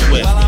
Swift.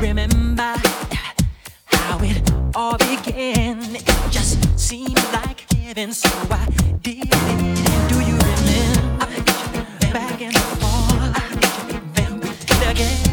remember how it all began. It just seemed like heaven, so I did it. Do you remember back in the fall? Again.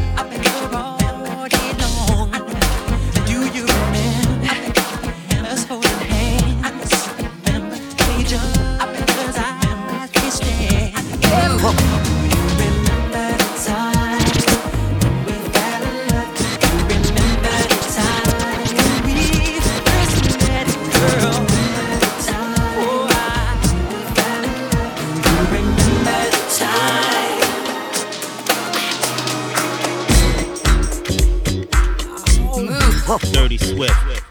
Swift.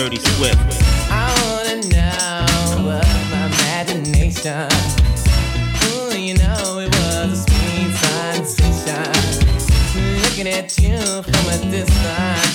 Dirty Swift. I wanna know what my imagination. Ooh, you know it was a sweet sensation. Looking at you from a distance.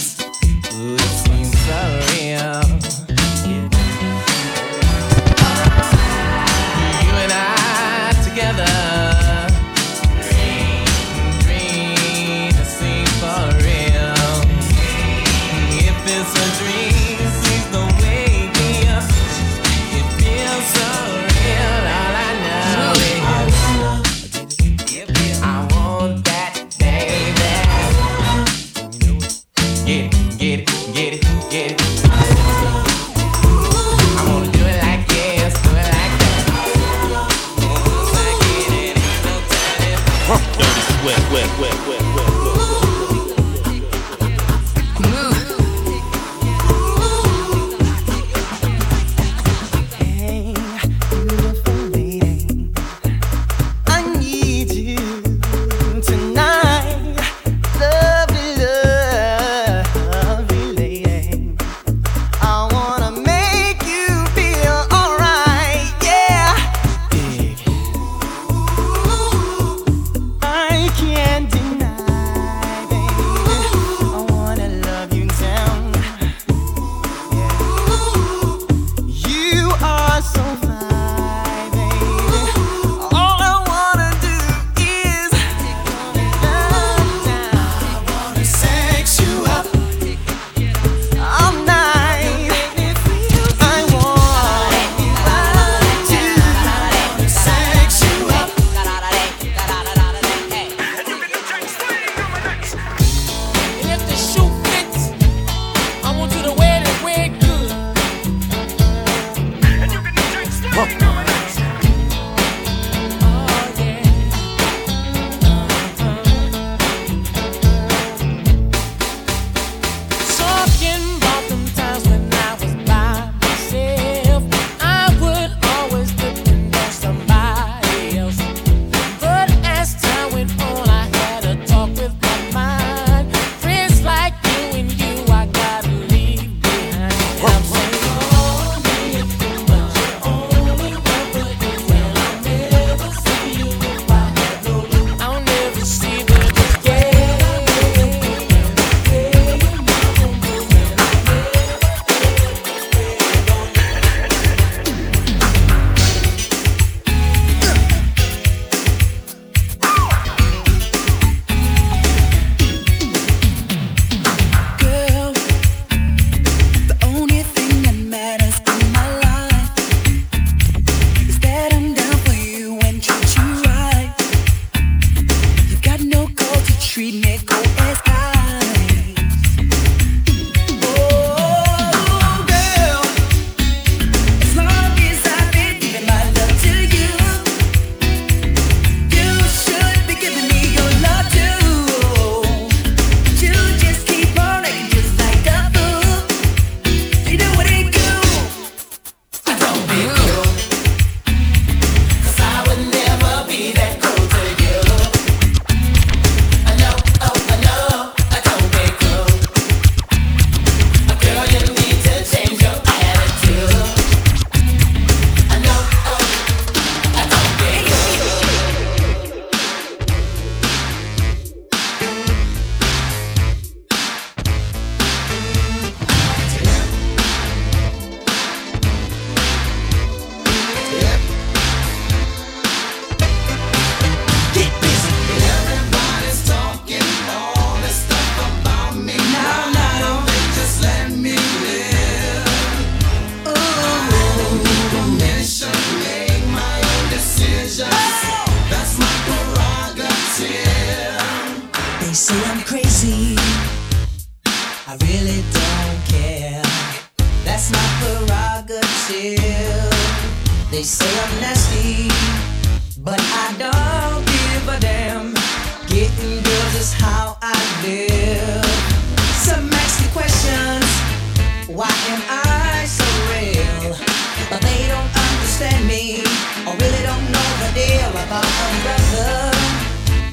understand me. I really don't know the deal about a brother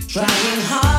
trying hard.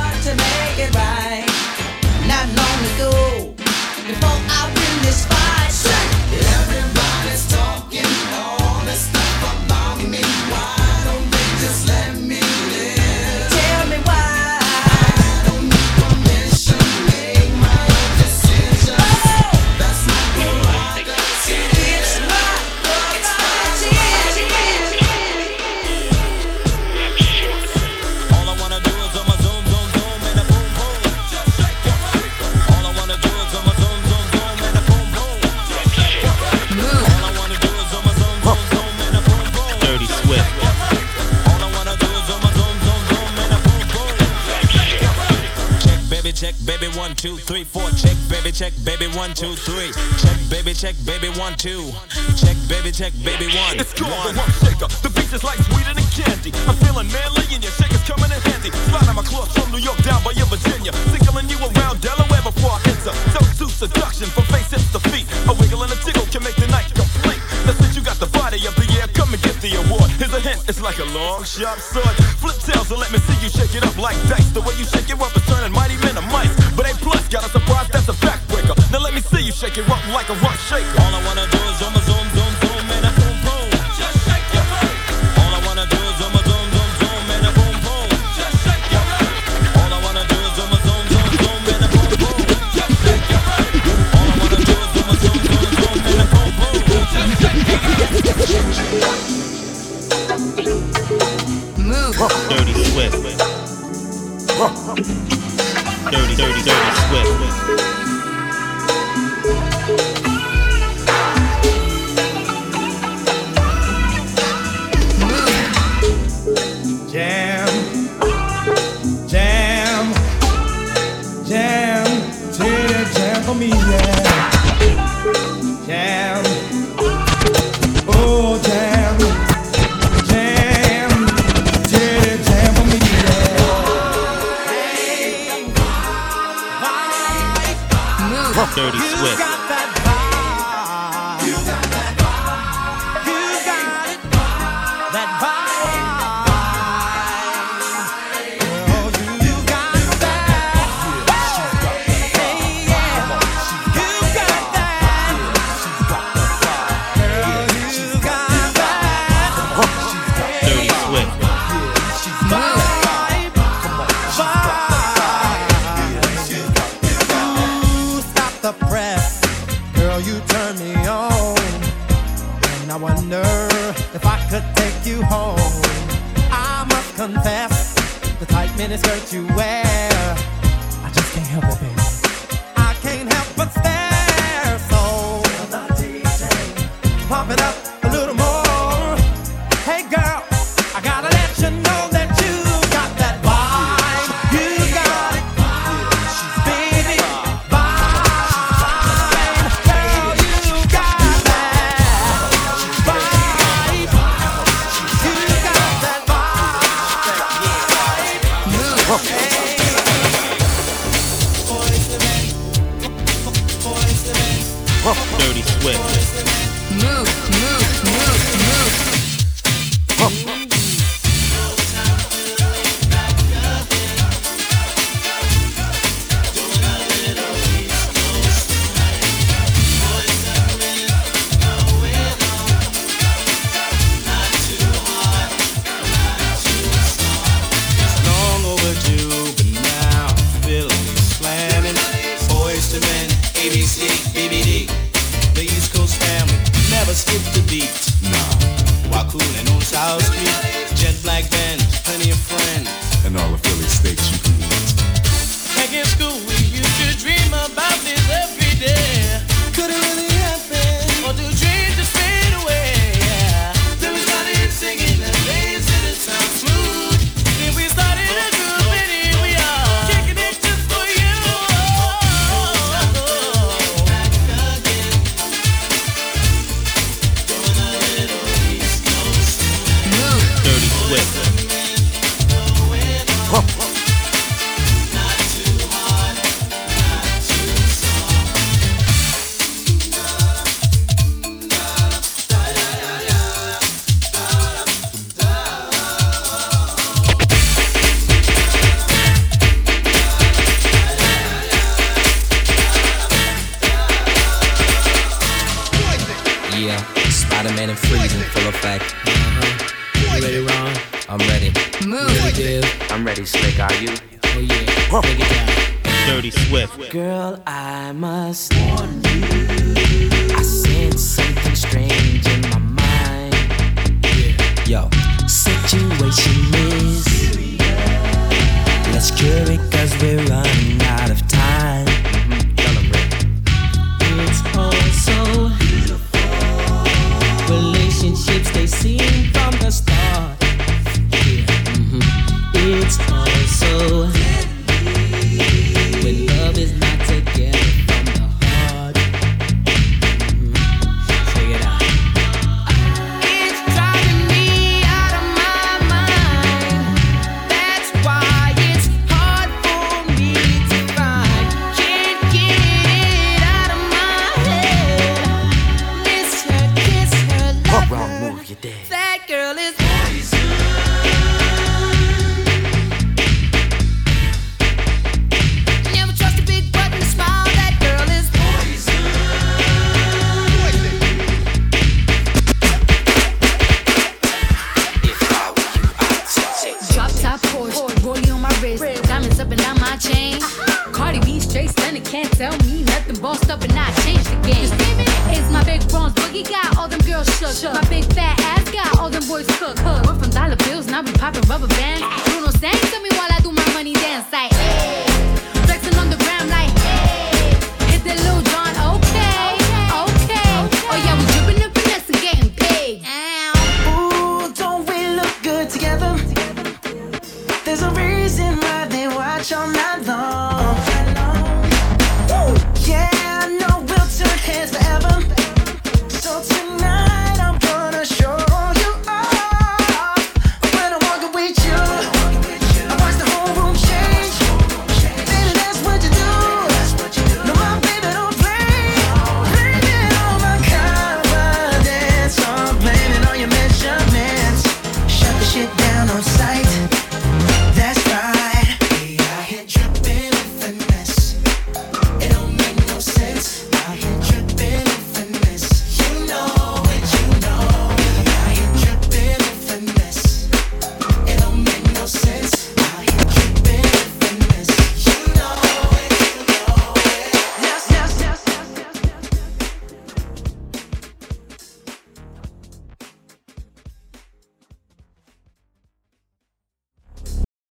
one, two, three, four. Check, baby, check, baby, one, two, three. Check, baby, check, baby, one, two. Check, baby, check, baby, one. It's called one. the rump shaker. The beat is like sweeter than candy. I'm feeling manly and your shaker's coming in handy. Slide on my claws from New York down by your Virginia. Tickling you around Delaware before I enter. Don't do seduction from face hips to feet. A wiggle and a tickle can make the night complete. Now since you got the body of the year, come and get the award. It's like a long, sharp sword. Flip tails and let me see you shake it up like dice. The way you shake it up is turning mighty men to mice. But A plus got a surprise that's a backbreaker. Now let me see you shake it up like a rump shaker. All I wanna do is almost with. home. I must confess, the tight miniskirt you wear, I just can't help it, baby.